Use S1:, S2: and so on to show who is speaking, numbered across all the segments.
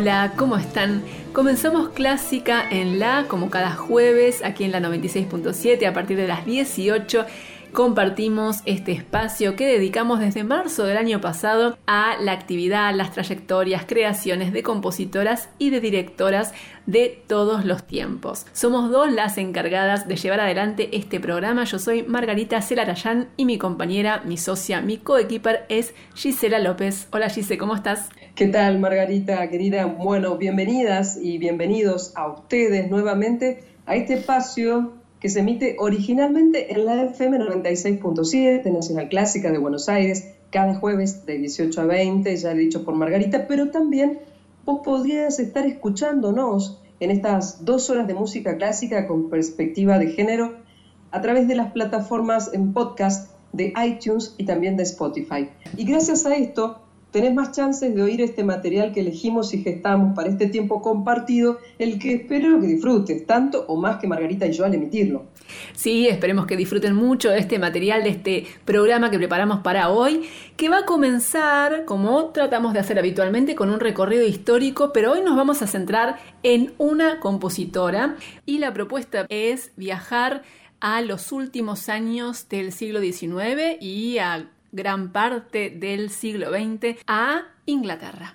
S1: Hola, ¿cómo están? Comenzamos Clásica en La, como cada jueves, aquí en la 96.7 a partir de las 18 compartimos este espacio que dedicamos desde marzo del año pasado a la actividad, las trayectorias, creaciones de compositoras y de directoras de todos los tiempos. Somos dos las encargadas de llevar adelante este programa. Yo soy Margarita Celarayán y mi compañera, mi socia, mi coequiper es Gisela López. Hola Gise, ¿cómo estás?
S2: ¿Qué tal Margarita, querida? Bueno, bienvenidas y bienvenidos a ustedes nuevamente a este espacio que se emite originalmente en la FM 96.7, Nacional Clásica de Buenos Aires, cada jueves de 18 a 20, ya dicho por Margarita, pero también vos podrías estar escuchándonos en estas dos horas de música clásica con perspectiva de género a través de las plataformas en podcast de iTunes y también de Spotify. Y gracias a esto tenés más chances de oír este material que elegimos y gestamos para este tiempo compartido, el que espero que disfrutes, tanto o más que Margarita y yo al emitirlo.
S1: Sí, esperemos que disfruten mucho de este material, de este programa que preparamos para hoy, que va a comenzar, como tratamos de hacer habitualmente, con un recorrido histórico, pero hoy nos vamos a centrar en una compositora y la propuesta es viajar a los últimos años del siglo XIX y a gran parte del siglo XX a Inglaterra.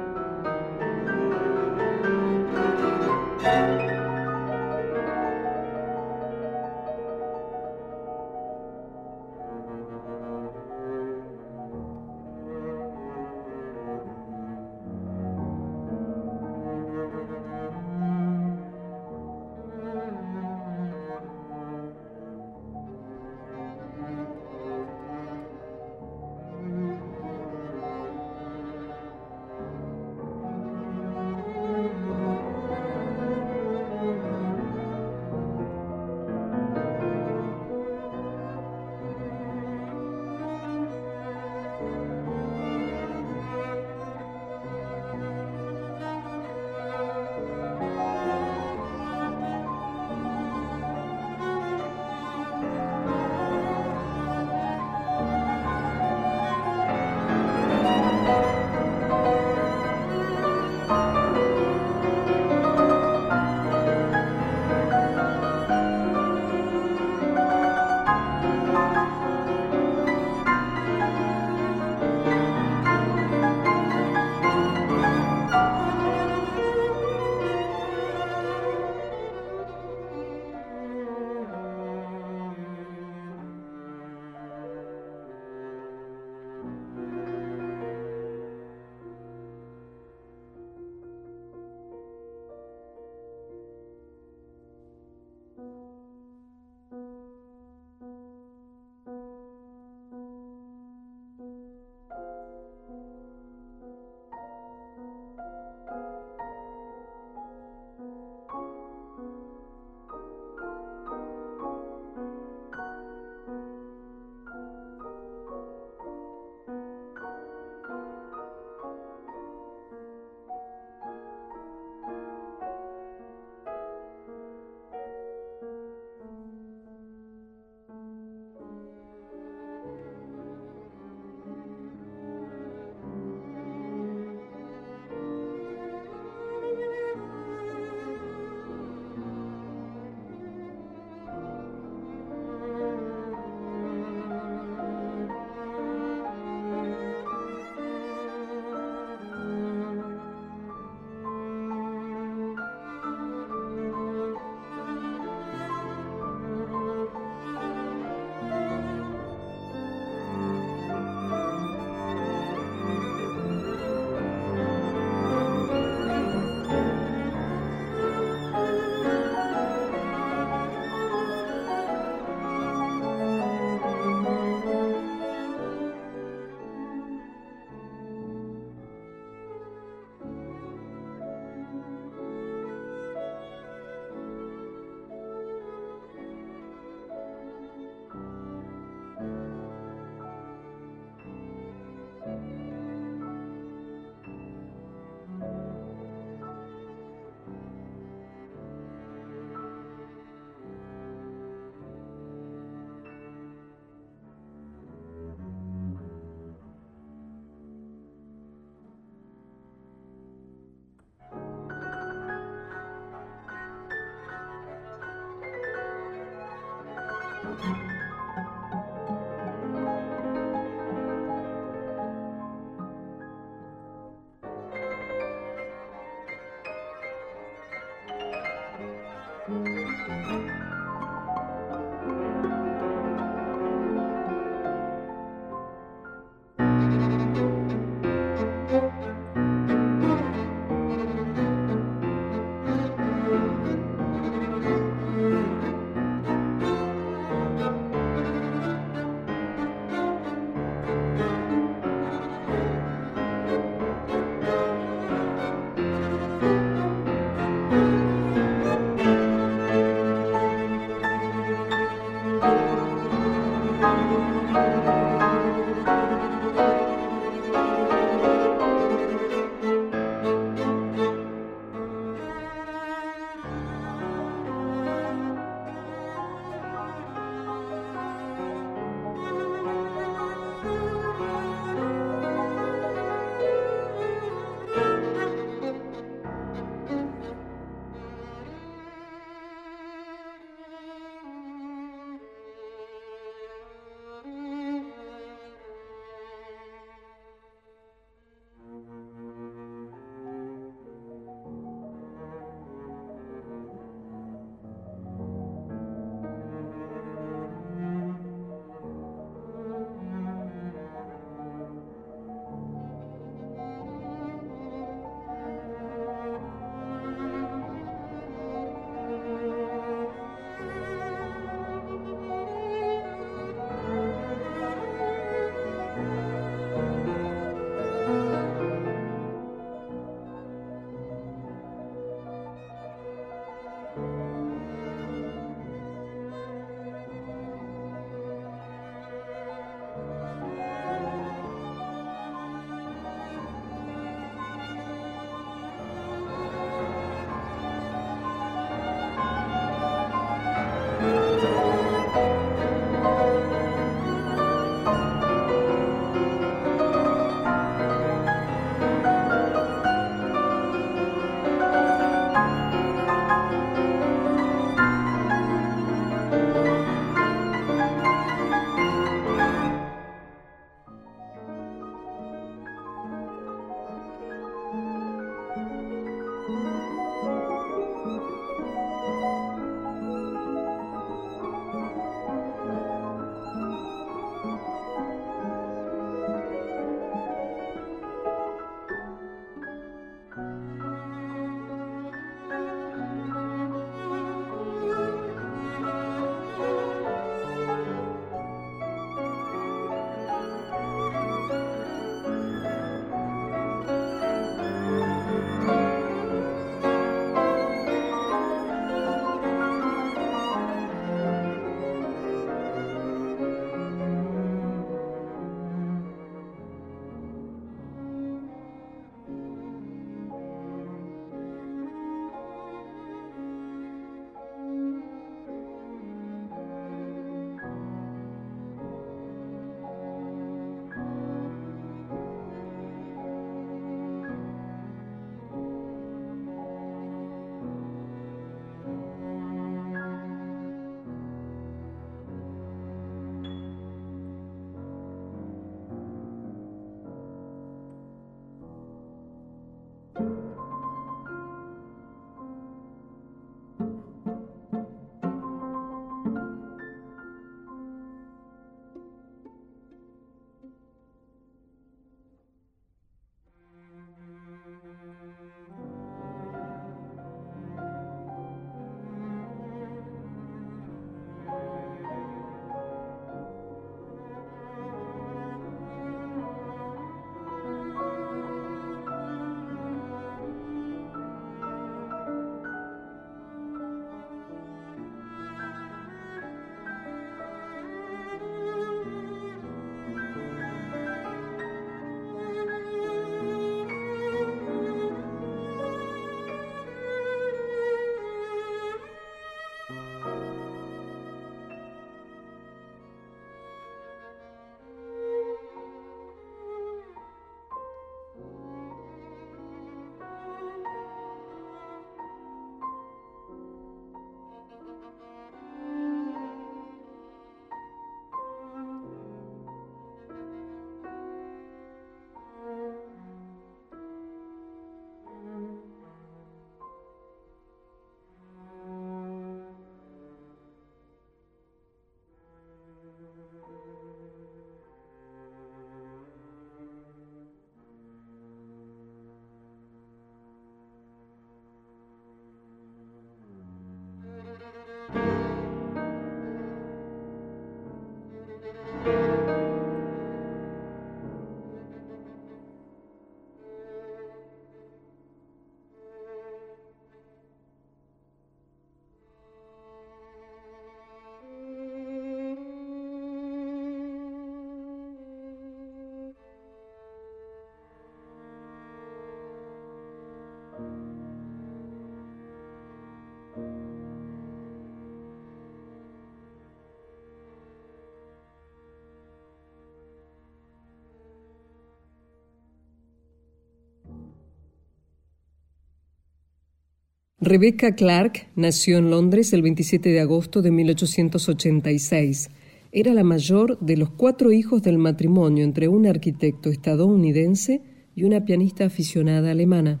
S2: Rebecca Clark nació en Londres el 27 de agosto de 1886. Era la mayor de los cuatro hijos del matrimonio entre un arquitecto estadounidense y una pianista aficionada alemana.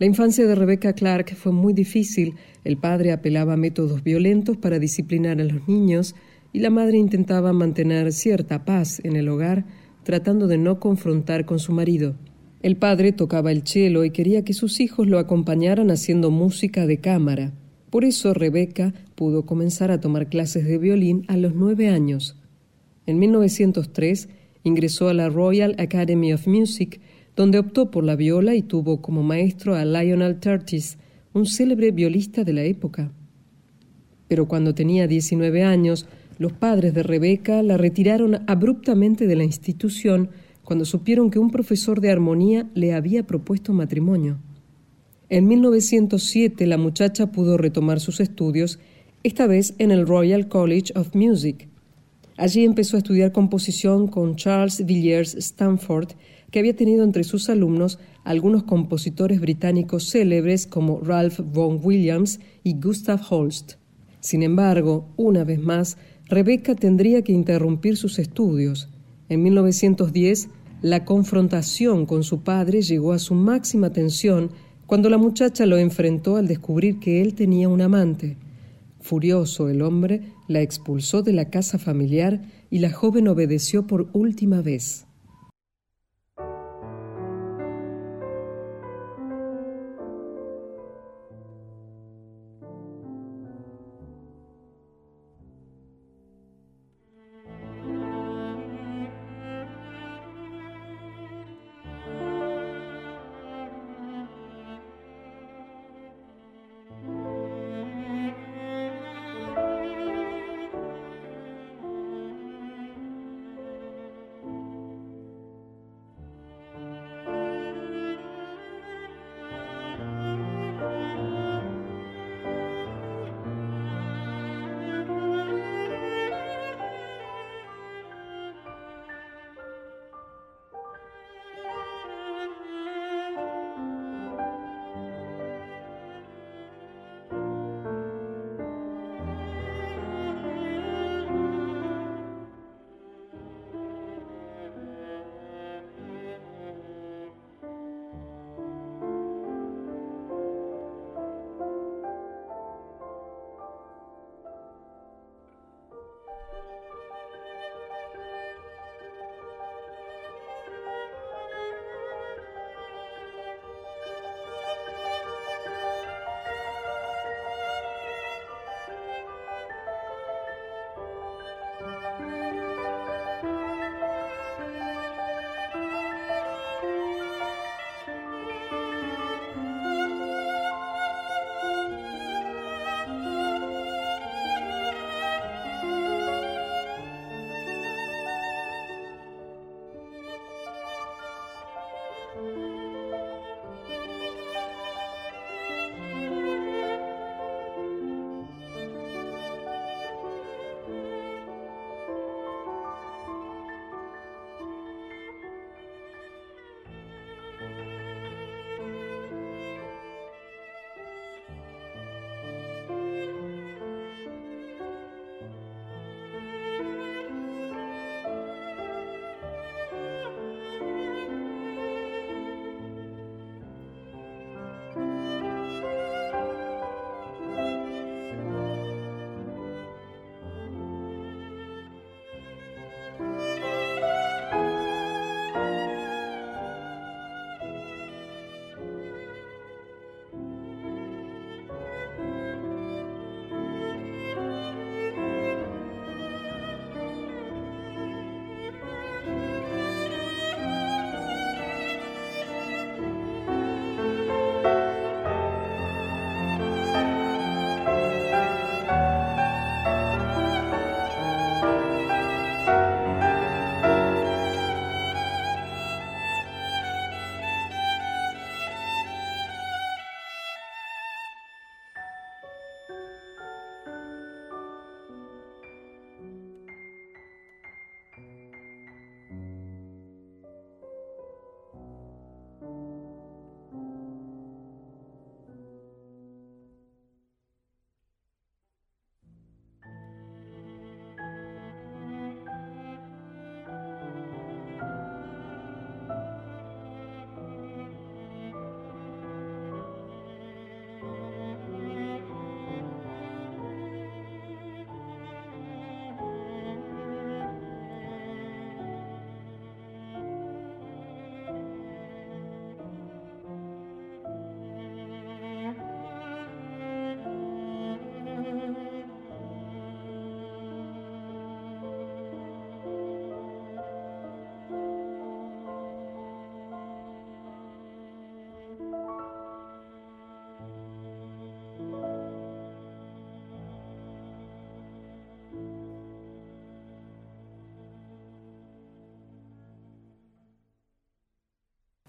S2: La infancia de Rebecca Clark fue muy difícil. El padre apelaba a métodos violentos para disciplinar a los niños y la madre intentaba mantener cierta paz en el hogar, tratando de no confrontar con su marido. El padre tocaba el cello y quería que sus hijos lo acompañaran haciendo música de cámara. Por eso Rebeca pudo comenzar a tomar clases de violín a los nueve años. En 1903 ingresó a la Royal Academy of Music, donde optó por la viola y tuvo como maestro a Lionel Curtis, un célebre violista de la época. Pero cuando tenía 19 años, los padres de Rebeca la retiraron abruptamente de la institución cuando supieron que un profesor de armonía le había propuesto matrimonio. En 1907 la muchacha pudo retomar sus estudios, esta vez en el Royal College of Music. Allí empezó a estudiar composición con Charles Villiers Stanford, que había tenido entre sus alumnos algunos compositores británicos célebres como Ralph Vaughan Williams y Gustav Holst. Sin embargo, una vez más, Rebecca tendría que interrumpir sus estudios. En 1910, la confrontación con su padre llegó a su máxima tensión cuando la muchacha lo enfrentó al descubrir que él tenía un amante. Furioso el hombre la expulsó de la casa familiar y la joven obedeció por última vez.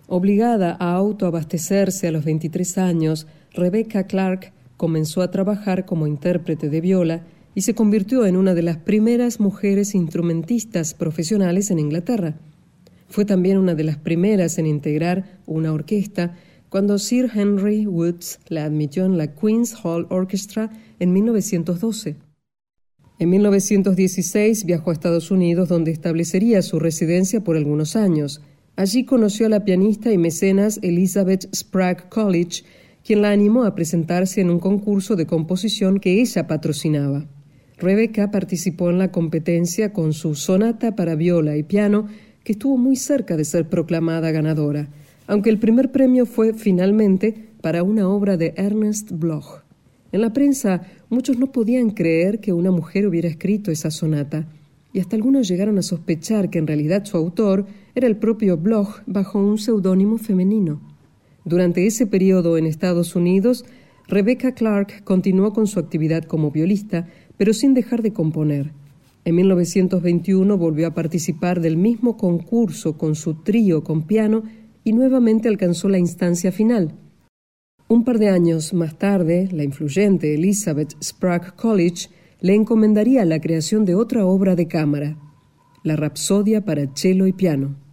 S2: Obligada a autoabastecerse a los 23 años, Rebecca Clark comenzó a trabajar como intérprete de viola y se convirtió en una de las primeras mujeres instrumentistas profesionales en Inglaterra. Fue también una de las primeras en integrar una orquesta cuando Sir Henry Woods la admitió en la Queen's Hall Orchestra en 1912. En 1916 viajó a Estados Unidos donde establecería su residencia por algunos años. Allí conoció a la pianista y mecenas Elizabeth Sprague College, quien la animó a presentarse en un concurso de composición que ella patrocinaba. Rebecca participó en la competencia con su sonata para viola y piano, que estuvo muy cerca de ser proclamada ganadora, aunque el primer premio fue finalmente para una obra de Ernest Bloch. En la prensa muchos no podían creer que una mujer hubiera escrito esa sonata, y hasta algunos llegaron a sospechar que en realidad su autor era el propio Bloch bajo un seudónimo femenino. Durante ese periodo en Estados Unidos, Rebecca Clark continuó con su actividad como violista, pero sin dejar de componer. En 1921 volvió a participar del mismo concurso con su trío con piano y nuevamente alcanzó la instancia final. Un par de años más tarde, la influyente Elizabeth Sprague College le encomendaría la creación de otra obra de cámara, la Rapsodia para cello y piano.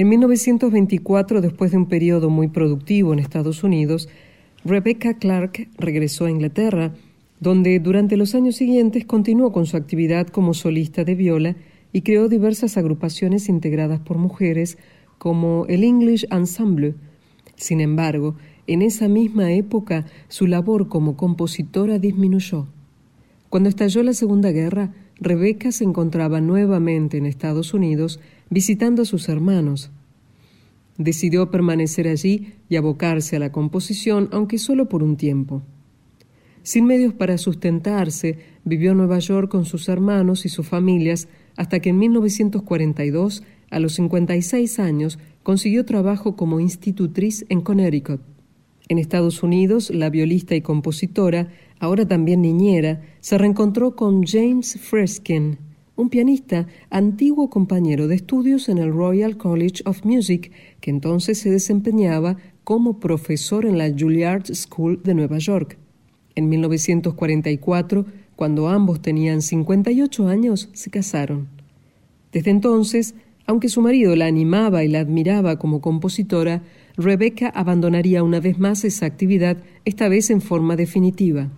S2: En 1924, después de un periodo muy productivo en Estados Unidos, Rebecca Clark regresó a Inglaterra, donde durante los años siguientes continuó con su actividad como solista de viola y creó diversas agrupaciones integradas por mujeres, como el English Ensemble. Sin embargo, en esa misma época su labor como compositora disminuyó. Cuando estalló la Segunda Guerra, Rebecca se encontraba nuevamente en Estados Unidos visitando a sus hermanos. Decidió permanecer allí y abocarse a la composición, aunque solo por un tiempo. Sin medios para sustentarse, vivió en Nueva York con sus hermanos y sus familias hasta que en 1942, a los 56 años, consiguió trabajo como institutriz en Connecticut. En Estados Unidos, la violista y compositora, ahora también niñera, se reencontró con James Freskin, un pianista antiguo compañero de estudios en el Royal College of Music, que entonces se desempeñaba como profesor en la Juilliard School de Nueva York. En 1944, cuando ambos tenían 58 años, se casaron. Desde entonces, aunque su marido la animaba y la admiraba como compositora, Rebecca abandonaría una vez más esa actividad, esta vez en forma definitiva.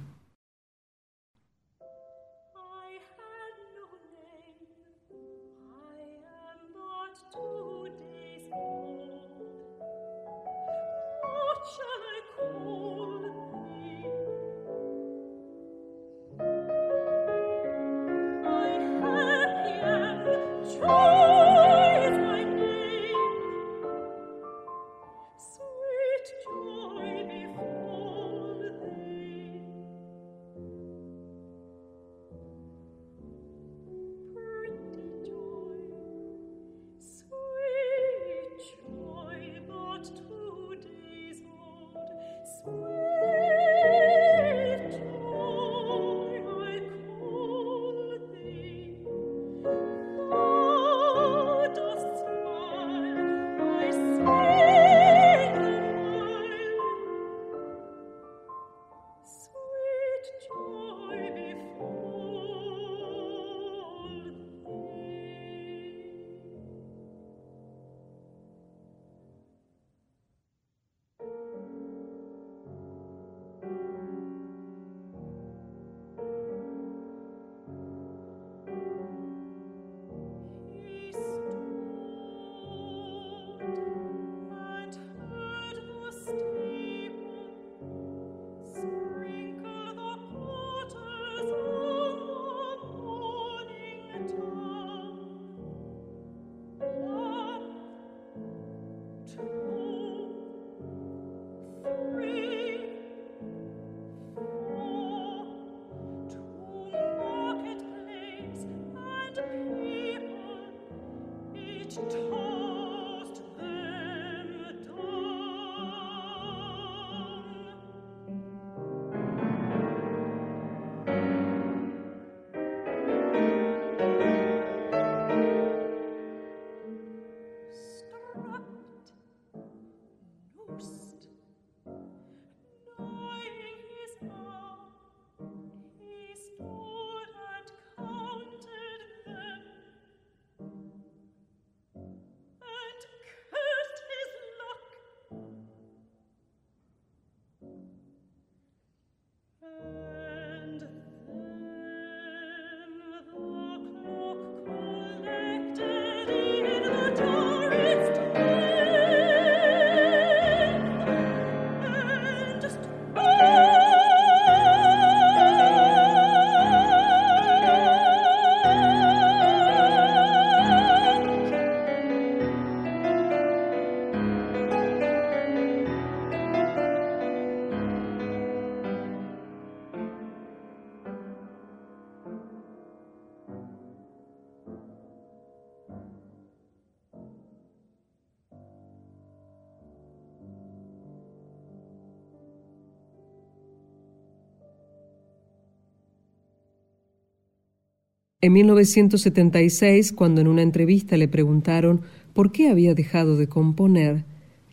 S2: En 1976, cuando en una entrevista le preguntaron por qué había dejado de componer,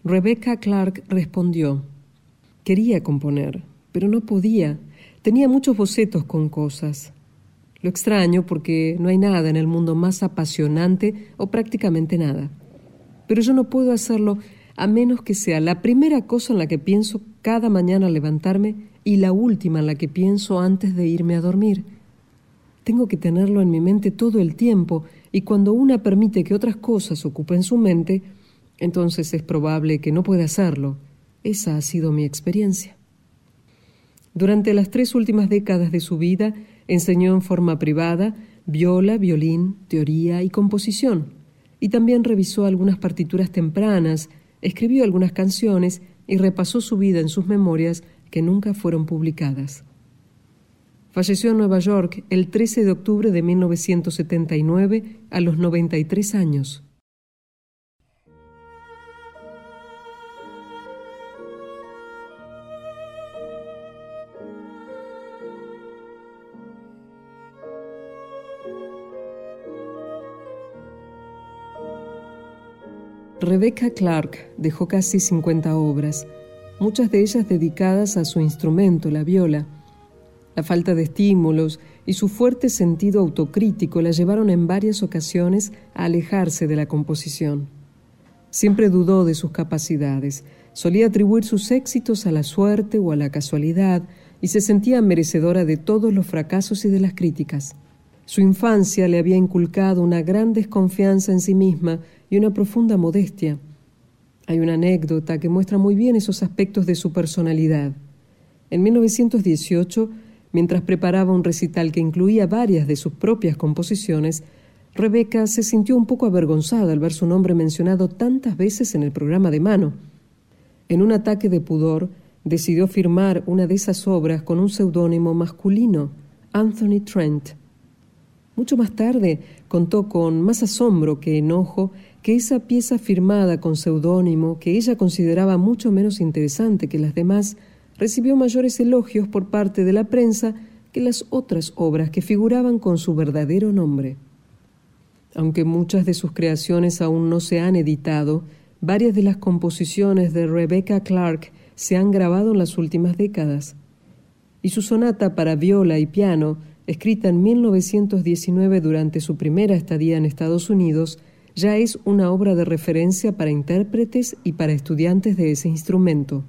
S2: Rebecca Clark respondió, quería componer, pero no podía. Tenía muchos bocetos con cosas. Lo extraño porque no hay nada en el mundo más apasionante o prácticamente nada. pero yo no puedo hacerlo a menos que sea la primera cosa en la que pienso cada mañana al levantarme y la última en la que pienso antes de irme a dormir. Tengo que tenerlo en mi mente todo el tiempo y cuando una permite que otras cosas ocupen su mente, entonces es probable que no pueda hacerlo. Esa ha sido mi experiencia. Durante las tres últimas décadas de su vida enseñó en forma privada viola, violín, teoría y composición, y también revisó algunas partituras tempranas, escribió algunas canciones y repasó su vida en sus memorias que nunca fueron publicadas. Falleció en Nueva York el 13 de octubre de 1979 a los 93 años. Rebecca Clark dejó casi 50 obras, muchas de ellas dedicadas a su instrumento, la viola. La falta de estímulos y su fuerte sentido autocrítico la llevaron en varias ocasiones a alejarse de la composición. Siempre dudó de sus capacidades, solía atribuir sus éxitos a la suerte o a la casualidad y se sentía merecedora de todos los fracasos y de las críticas. Su infancia le había inculcado una gran desconfianza en sí misma y una profunda modestia. Hay una anécdota que muestra muy bien esos aspectos de su personalidad. En 1918, mientras preparaba un recital que incluía varias de sus propias composiciones, Rebeca se sintió un poco avergonzada al ver su nombre mencionado tantas veces en el programa de mano. En un ataque de pudor, decidió firmar una de esas obras con un seudónimo masculino, Anthony Trent. Mucho más tarde contó con más asombro que enojo que esa pieza firmada con seudónimo, que ella consideraba mucho menos interesante que las demás, recibió mayores elogios por parte de la prensa que las otras obras que figuraban con su verdadero nombre. Aunque muchas de sus creaciones aún no se han editado, varias de las composiciones de Rebecca Clark se han grabado en las últimas décadas. Y su sonata para viola y piano, escrita en 1919 durante su primera estadía en Estados Unidos, ya es una obra de referencia para intérpretes y para estudiantes de ese instrumento.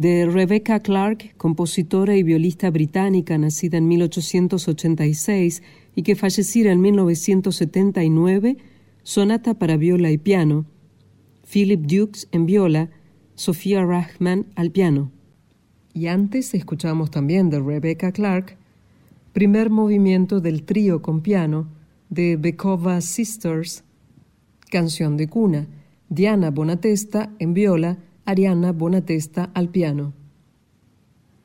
S2: De Rebecca Clark, compositora y violista británica nacida en 1886 y que falleciera en 1979, sonata para viola y piano, Philip Dukes en viola, Sofía Rahman al piano. Y antes escuchamos también de Rebecca Clark, primer movimiento del trío con piano de Bekova Sisters, canción de cuna, Diana Bonatesta en viola, Ariana Bonatesta al piano.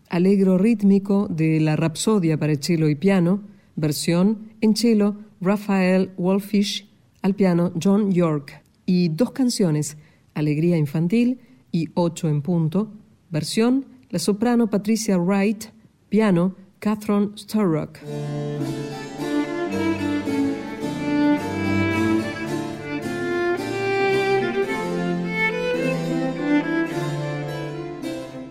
S2: Alegro rítmico de la Rapsodia para cello y piano, versión en cello Raphael Wolfish, al piano John York. Y dos canciones, Alegría Infantil y Ocho en Punto, versión la soprano Patricia Wright, piano Catherine Sturrock.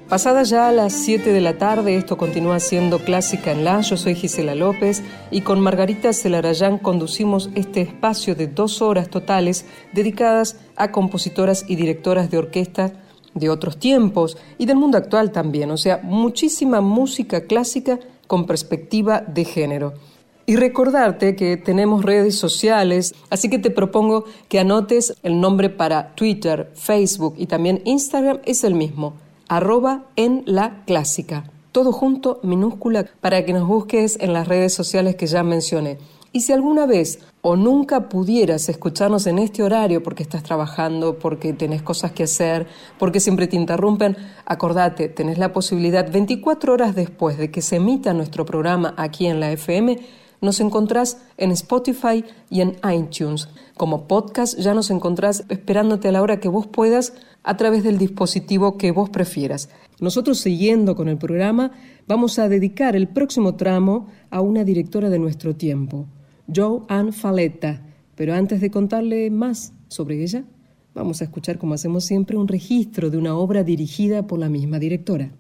S2: Pasada ya a las 7 de la tarde, esto continúa siendo Clásica en la. Yo soy Gisela López y con Margarita Celarayán conducimos este espacio de dos horas totales dedicadas a compositoras y directoras de orquesta de otros tiempos y del mundo actual también, o sea, muchísima música clásica con perspectiva de género. Y recordarte que tenemos redes sociales, así que te propongo que anotes el nombre para Twitter, Facebook y también Instagram es el mismo arroba en la clásica. Todo junto, minúscula, para que nos busques en las redes sociales que ya mencioné. Y si alguna vez o nunca pudieras escucharnos en este horario porque estás trabajando, porque tenés cosas que hacer, porque siempre te interrumpen, acordate, tenés la posibilidad 24 horas después de que se emita nuestro programa aquí en la FM, nos encontrás en Spotify y en iTunes. Como podcast ya nos encontrás esperándote a la hora que vos puedas a través del dispositivo que vos prefieras. Nosotros, siguiendo con el programa, vamos a dedicar el próximo tramo a una directora de nuestro tiempo, Joanne Faletta. Pero antes de contarle más sobre ella, vamos a escuchar, como hacemos siempre, un registro de una obra dirigida por la misma directora.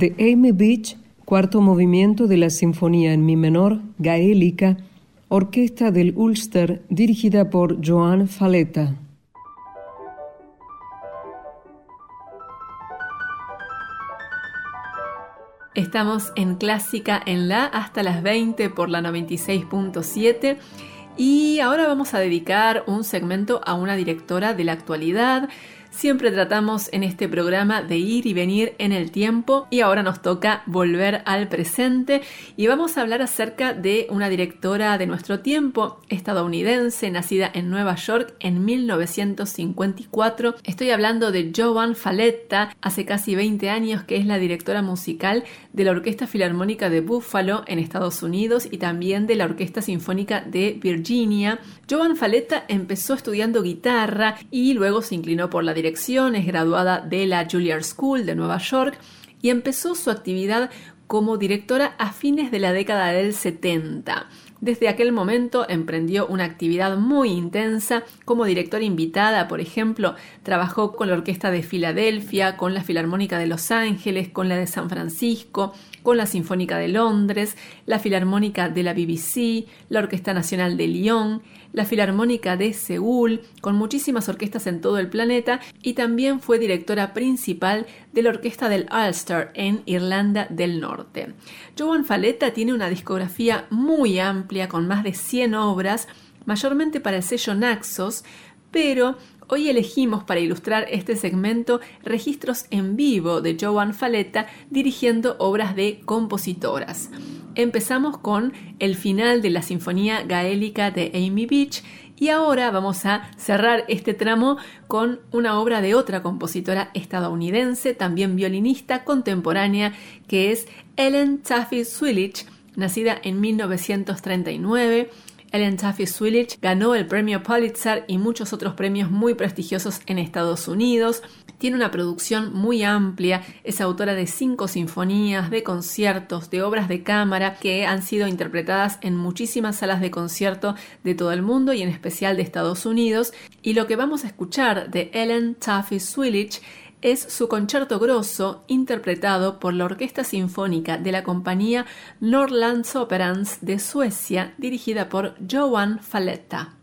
S2: De Amy Beach, cuarto movimiento de la Sinfonía en Mi menor, gaélica, orquesta del Ulster, dirigida por Joan Faleta.
S1: Estamos en Clásica en la hasta las 20 por la 96.7 y ahora vamos a dedicar un segmento a una directora de la actualidad Siempre tratamos en este programa de ir y venir en el tiempo y ahora nos toca volver al presente y vamos a hablar acerca de una directora de nuestro tiempo, estadounidense, nacida en Nueva York en 1954. Estoy hablando de Joan Faletta, hace casi 20 años que es la directora musical de la Orquesta Filarmónica de Buffalo en Estados Unidos y también de la Orquesta Sinfónica de Virginia. Joan Faletta empezó estudiando guitarra y luego se inclinó por la dirección, es graduada de la Juilliard School de Nueva York y empezó su actividad como directora a fines de la década del 70. Desde aquel momento emprendió una actividad muy intensa. Como directora invitada, por ejemplo, trabajó con la Orquesta de Filadelfia, con la Filarmónica de Los Ángeles, con la de San Francisco, con la Sinfónica de Londres, la Filarmónica de la BBC, la Orquesta Nacional de Lyon, la Filarmónica de Seúl, con muchísimas orquestas en todo el planeta, y también fue directora principal de la Orquesta del Ulster en Irlanda del Norte. Joan Faletta tiene una discografía muy amplia con más de 100 obras, mayormente para el sello Naxos, pero Hoy elegimos para ilustrar este segmento registros en vivo de Joan Faletta dirigiendo obras de compositoras. Empezamos con el final de la Sinfonía Gaélica de Amy Beach y ahora vamos a cerrar este tramo con una obra de otra compositora estadounidense, también violinista contemporánea, que es Ellen Taffy Swillich, nacida en 1939 Ellen Taffy Swillich ganó el premio Pulitzer y muchos otros premios muy prestigiosos en Estados Unidos. Tiene una producción muy amplia, es autora de cinco sinfonías, de conciertos, de obras de cámara que han sido interpretadas en muchísimas salas de concierto de todo el mundo y en especial de Estados Unidos. Y lo que vamos a escuchar de Ellen Taffy Swillich es su concierto grosso interpretado por la Orquesta Sinfónica de la compañía Norrlandsoperans de Suecia dirigida por Johan Faletta.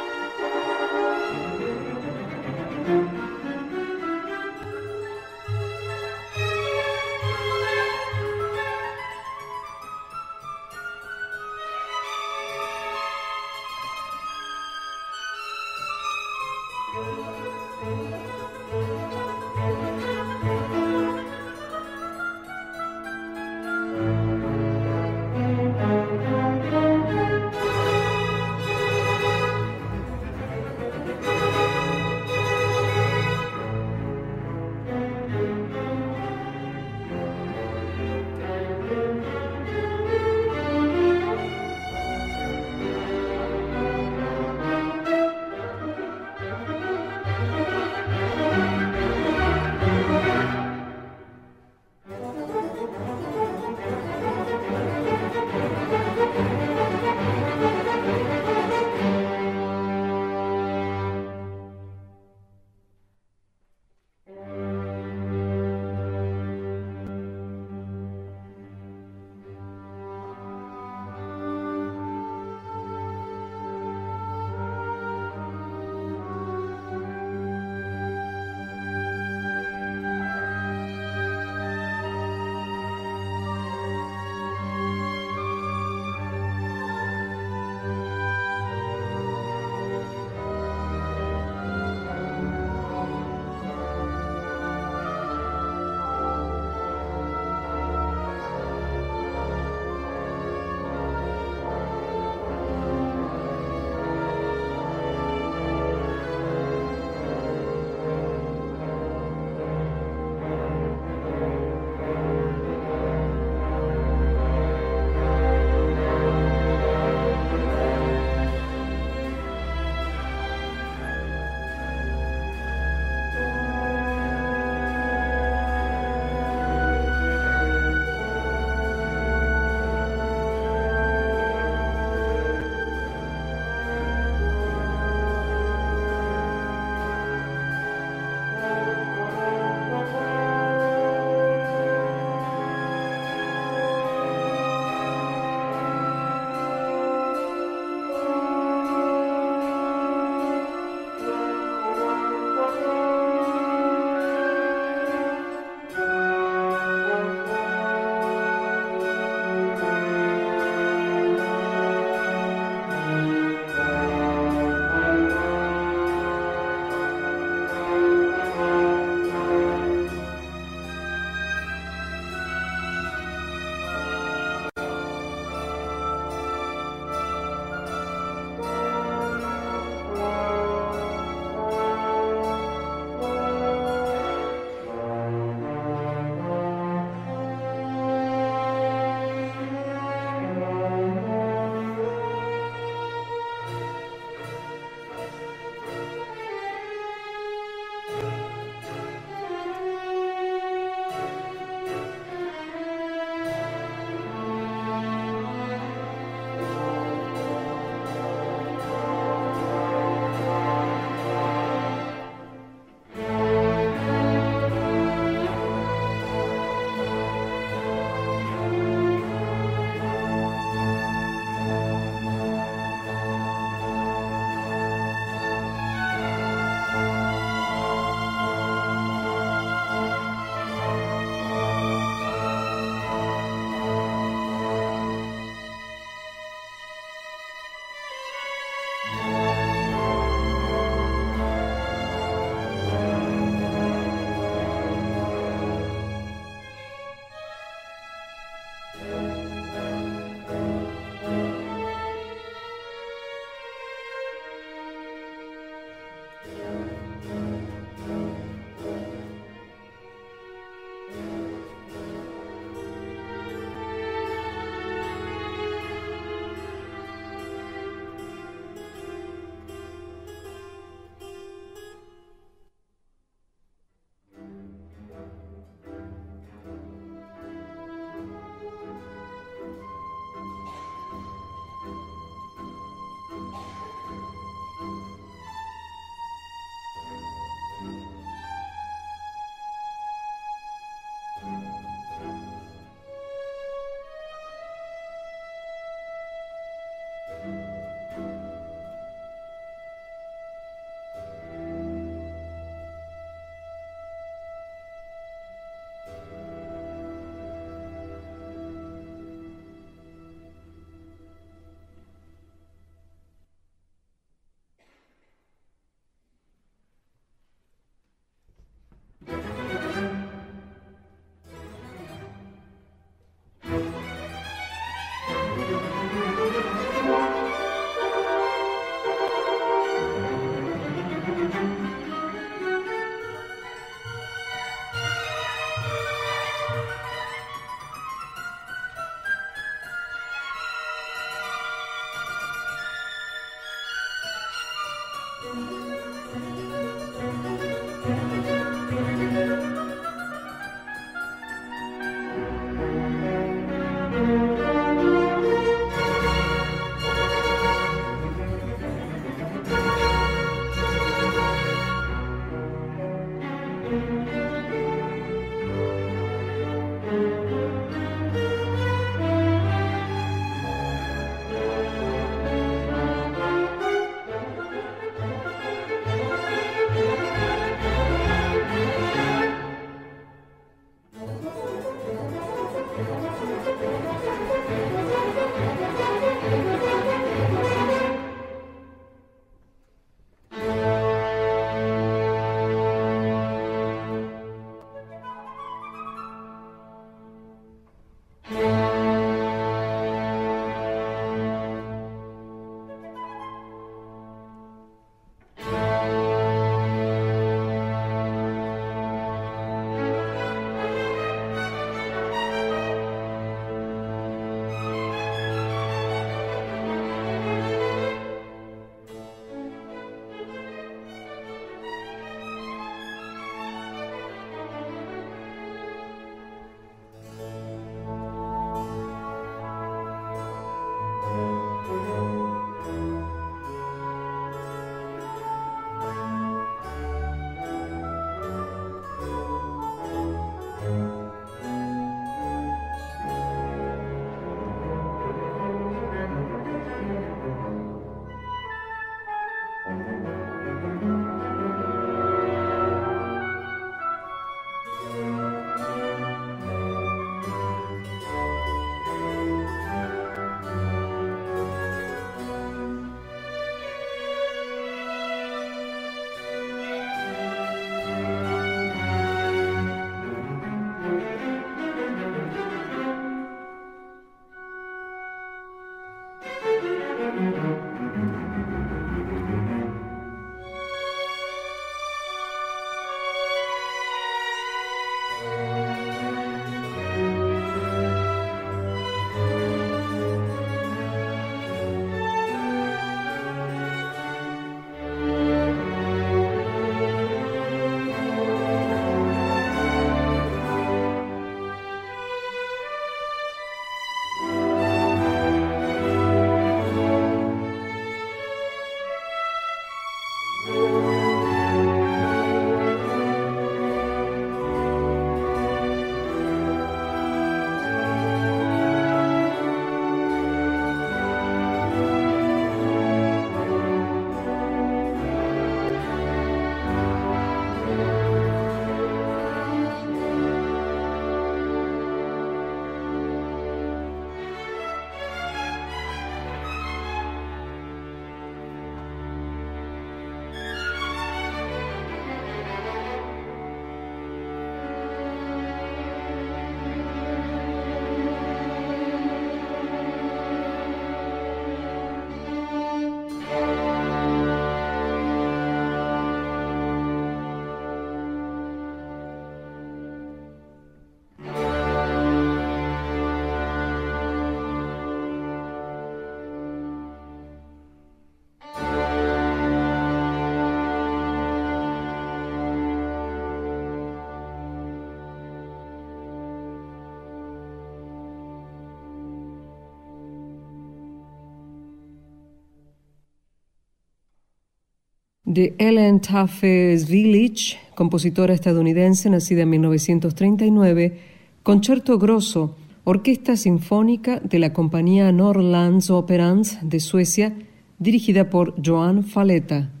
S2: De Ellen Taffes Village, compositora estadounidense nacida en 1939, Concerto Grosso, orquesta sinfónica de la compañía Norrlands Operans de Suecia, dirigida por Joan Faleta.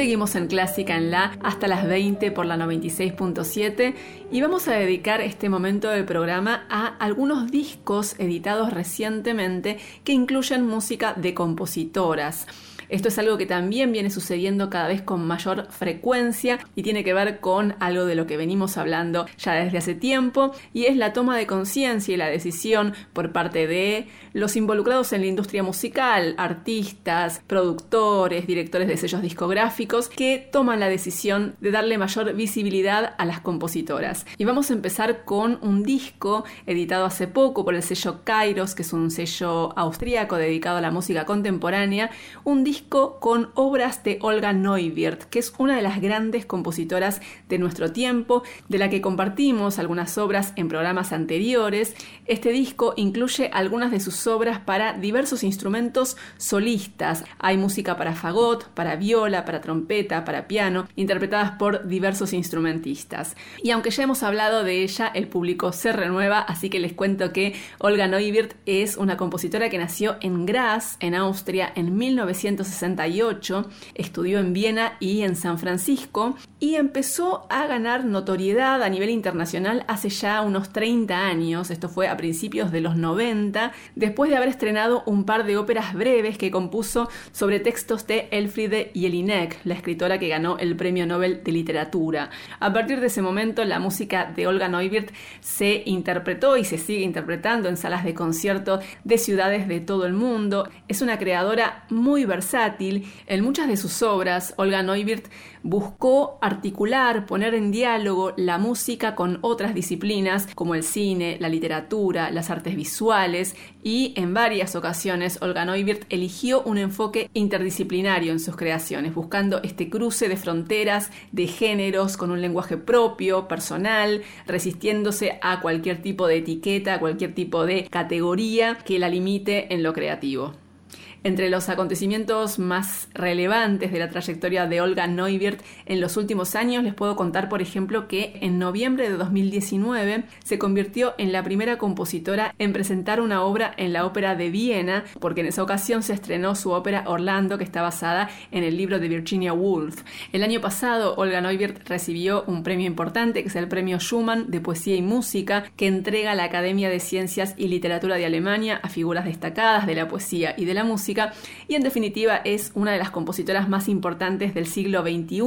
S1: Seguimos en Clásica en La hasta las 20 por la 96.7 y vamos a dedicar este momento del programa a algunos discos editados recientemente que incluyen música de compositoras. Esto es algo que también viene sucediendo cada vez con mayor frecuencia y tiene que ver con algo de lo que venimos hablando ya desde hace tiempo y es la toma de conciencia y la decisión por parte de los involucrados en la industria musical, artistas, productores, directores de sellos discográficos que toman la decisión de darle mayor visibilidad a las compositoras. Y vamos a empezar con un disco editado hace poco por el sello Kairos, que es un sello austríaco dedicado a la música contemporánea, un disco con obras de Olga Neuwirth, que es una de las grandes compositoras de nuestro tiempo, de la que compartimos algunas obras en programas anteriores. Este disco incluye algunas de sus obras para diversos instrumentos solistas. Hay música para fagot, para viola, para trompeta, para piano, interpretadas por diversos instrumentistas. Y aunque ya hemos hablado de ella, el público se renueva, así que les cuento que Olga Neuwirth es una compositora que nació en Graz, en Austria, en 1960 68, estudió en Viena y en San Francisco y empezó a ganar notoriedad a nivel internacional hace ya unos 30 años, esto fue a principios de los 90, después de haber estrenado un par de óperas breves que compuso sobre textos de Elfriede Jelinek, la escritora que ganó el Premio Nobel de Literatura. A partir de ese momento, la música de Olga Neuwirth se interpretó y se sigue interpretando en salas de concierto de ciudades de todo el mundo. Es una creadora muy versátil en muchas de sus obras, Olga Neuwirth buscó articular, poner en diálogo la música con otras disciplinas como el cine, la literatura, las artes visuales y en varias ocasiones Olga Neuwirth eligió un enfoque interdisciplinario en sus creaciones, buscando este cruce de fronteras, de géneros, con un lenguaje propio, personal, resistiéndose a cualquier tipo de etiqueta, a cualquier tipo de categoría que la limite en lo creativo. Entre los acontecimientos más relevantes de la trayectoria de Olga Neuwirth en los últimos años les puedo contar, por ejemplo, que en noviembre de 2019 se convirtió en la primera compositora en presentar una obra en la Ópera de Viena, porque en esa ocasión se estrenó su ópera Orlando, que está basada en el libro de Virginia Woolf. El año pasado, Olga Neuwirth recibió un premio importante, que es el Premio Schumann de Poesía y Música, que entrega la Academia de Ciencias y Literatura de Alemania a figuras destacadas de la poesía y de la música y en definitiva es una de las compositoras más importantes del siglo XXI.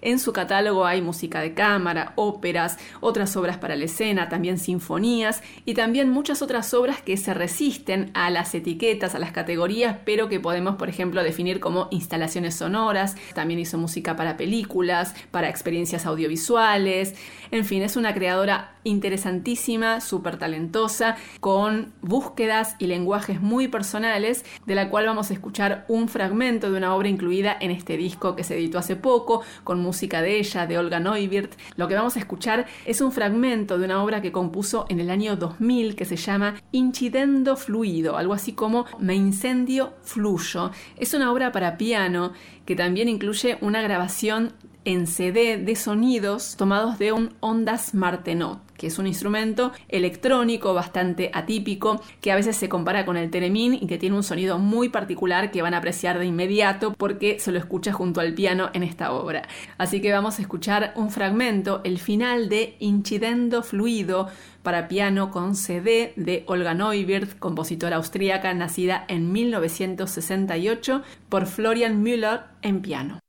S1: En su catálogo hay música de cámara, óperas, otras obras para la escena, también sinfonías y también muchas otras obras que se resisten a las etiquetas, a las categorías, pero que podemos, por ejemplo, definir como instalaciones sonoras. También hizo música para películas, para experiencias audiovisuales. En fin, es una creadora interesantísima, súper talentosa, con búsquedas y lenguajes muy personales, de la cual vamos a escuchar un fragmento de una obra incluida en este disco que se editó hace poco, con música de ella, de Olga Neuwirth. Lo que vamos a escuchar es un fragmento de una obra que compuso en el año 2000 que se llama Incidendo Fluido, algo así como Me incendio fluyo. Es una obra para piano que también incluye una grabación en CD de sonidos tomados de un Ondas Martenot, que es un instrumento electrónico bastante atípico que a veces se compara con el teremín y que tiene un sonido muy particular que van a apreciar de inmediato porque se lo escucha junto al piano en esta obra. Así que vamos a escuchar un fragmento, el final de Incidendo Fluido para piano con CD de Olga Neuwirth, compositora austríaca nacida en 1968 por Florian Müller en piano.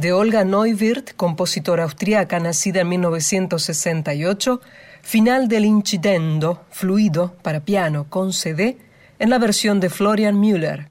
S2: De Olga Neuwirth, compositora austriaca nacida en 1968, final del Incidendo, fluido para piano con CD, en la versión de Florian Müller.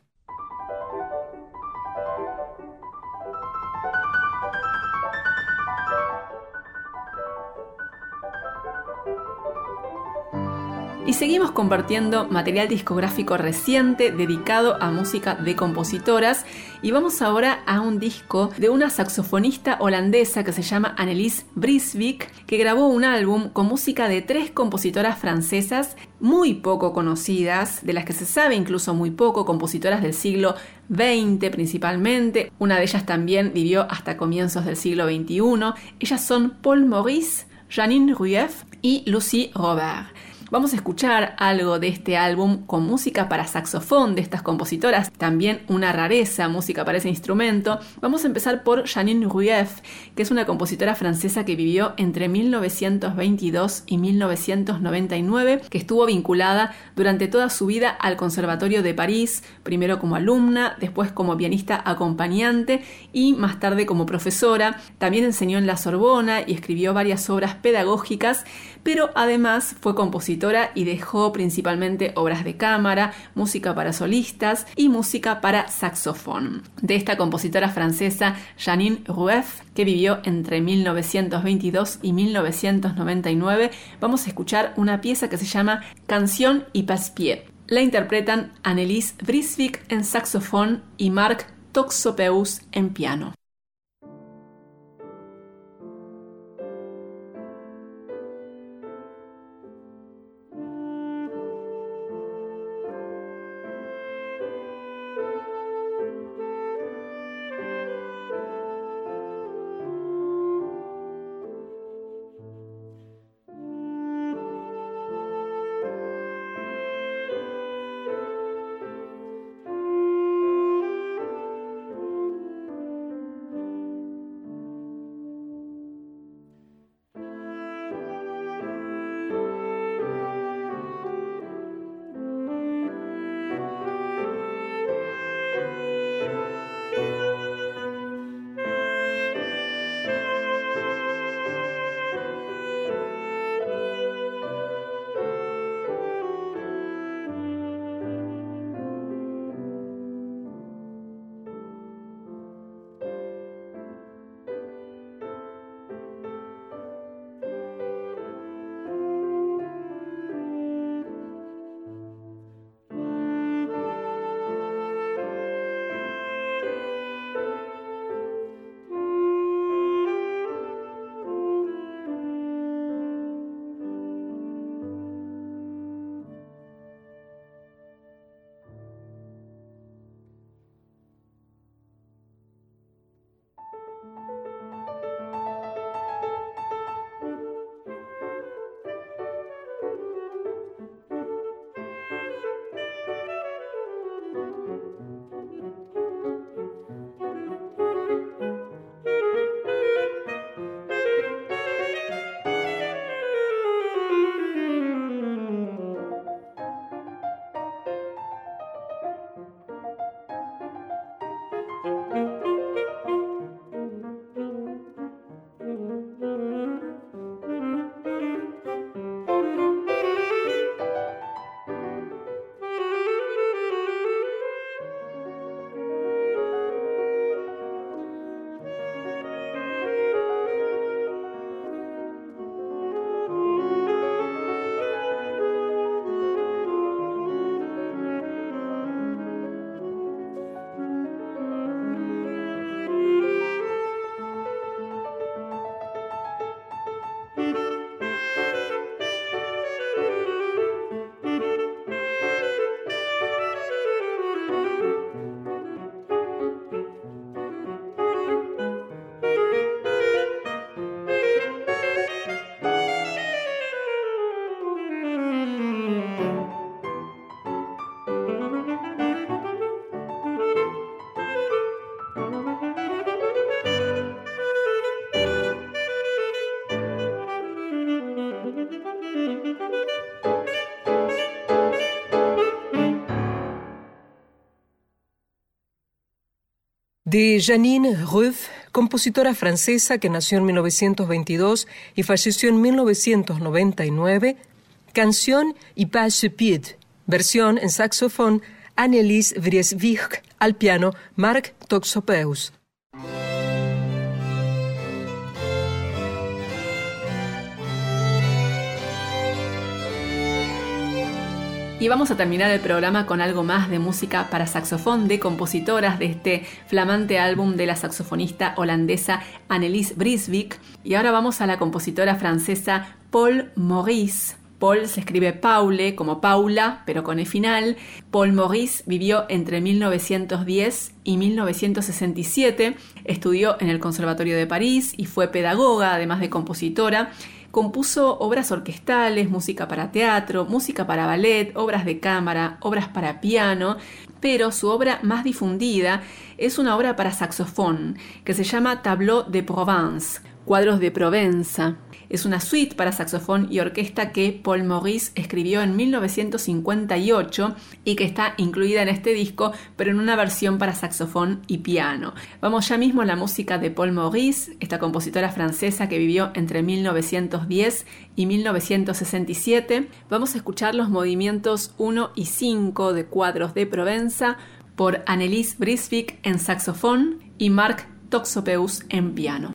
S1: Compartiendo material discográfico reciente dedicado a música de compositoras y vamos ahora a un disco de una saxofonista holandesa que se llama Annelies Brisvik, que grabó un álbum con música de tres compositoras francesas muy poco conocidas, de las que se sabe incluso muy poco, compositoras del siglo XX principalmente. Una de ellas también vivió hasta comienzos del siglo XXI. Ellas son Paul Maurice, Janine Rueff y Lucie Robert. Vamos a escuchar algo de este álbum con música para saxofón de estas compositoras, también una rareza, música para ese instrumento. Vamos a empezar por Janine Rueff, que es una compositora francesa que vivió entre 1922 y 1999, que estuvo vinculada durante toda su vida al Conservatorio de París, primero como alumna, después como pianista acompañante y más tarde como profesora. También enseñó en la Sorbona y escribió varias obras pedagógicas, pero además fue compositora y dejó principalmente obras de cámara, música para solistas y música para saxofón. De esta compositora francesa Janine Rueff, que vivió entre 1922 y 1999, vamos a escuchar una pieza que se llama Canción y Paspier. La interpretan Annelies Brisvik en saxofón y Marc Toxopeus en piano.
S2: De Janine Ruff, compositora francesa que nació en 1922 y falleció en 1999, canción y pas versión en saxofón Annelies Vrieswijk, al piano Marc Toxopeus.
S1: Y vamos a terminar el programa con algo más de música para saxofón de compositoras de este flamante álbum de la saxofonista holandesa Annelies Brisvik. Y ahora vamos a la compositora francesa Paul Maurice. Paul se escribe Paule como Paula, pero con el final. Paul Maurice vivió entre 1910 y 1967, estudió en el Conservatorio de París y fue pedagoga, además de compositora. Compuso obras orquestales, música para teatro, música para ballet, obras de cámara, obras para piano, pero su obra más difundida es una obra para saxofón que se llama Tableau de Provence, cuadros de Provenza. Es una suite para saxofón y orquesta que Paul Maurice escribió en 1958 y que está incluida en este disco, pero en una versión para saxofón y piano. Vamos ya mismo a la música de Paul Maurice, esta compositora francesa que vivió entre 1910 y 1967. Vamos a escuchar los movimientos 1 y 5 de cuadros de Provenza por Annelies Brisvik en saxofón y Marc Toxopeus en piano.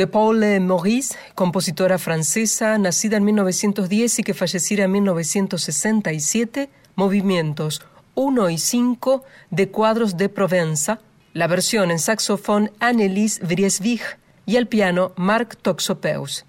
S2: De Paul Maurice, compositora francesa, nacida en 1910 y que falleciera en 1967, movimientos 1 y 5 de cuadros de Provenza, la versión en saxofón Annelies Vrieswijk. Y el piano Marc Toxopeus.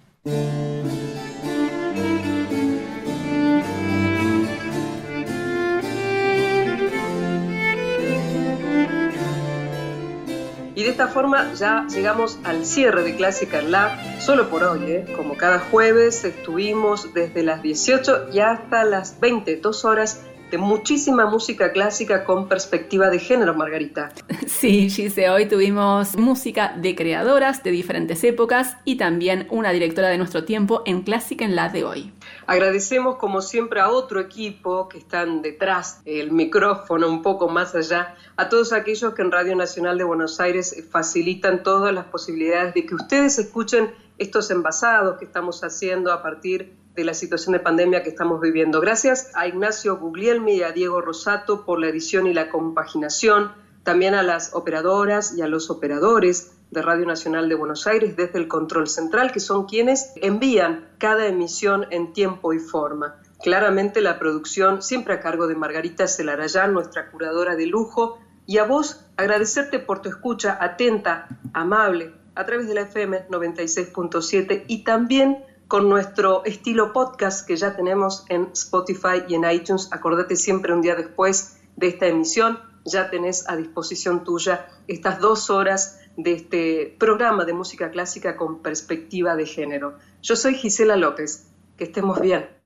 S3: Esta forma ya llegamos al cierre de Clásica en La, solo por hoy, ¿eh? como cada jueves estuvimos desde las 18 y hasta las 20, dos horas de muchísima música clásica con perspectiva de género, Margarita.
S1: Sí, Gise, hoy tuvimos música de creadoras de diferentes épocas y también una directora de nuestro tiempo en Clásica en la de hoy.
S3: Agradecemos como siempre a otro equipo que están detrás del micrófono, un poco más allá, a todos aquellos que en Radio Nacional de Buenos Aires facilitan todas las posibilidades de que ustedes escuchen estos envasados que estamos haciendo a partir de la situación de pandemia que estamos viviendo. Gracias a Ignacio Guglielmi y a Diego Rosato por la edición y la compaginación, también a las operadoras y a los operadores de Radio Nacional de Buenos Aires desde el control central, que son quienes envían cada emisión en tiempo y forma. Claramente la producción siempre a cargo de Margarita Celarayán, nuestra curadora de lujo, y a vos agradecerte por tu escucha atenta, amable, a través de la FM 96.7 y también con nuestro estilo podcast que ya tenemos en Spotify y en iTunes. Acordate siempre un día después de esta emisión, ya tenés a disposición tuya estas dos horas de este programa de música clásica con perspectiva de género. Yo soy Gisela López. Que estemos bien.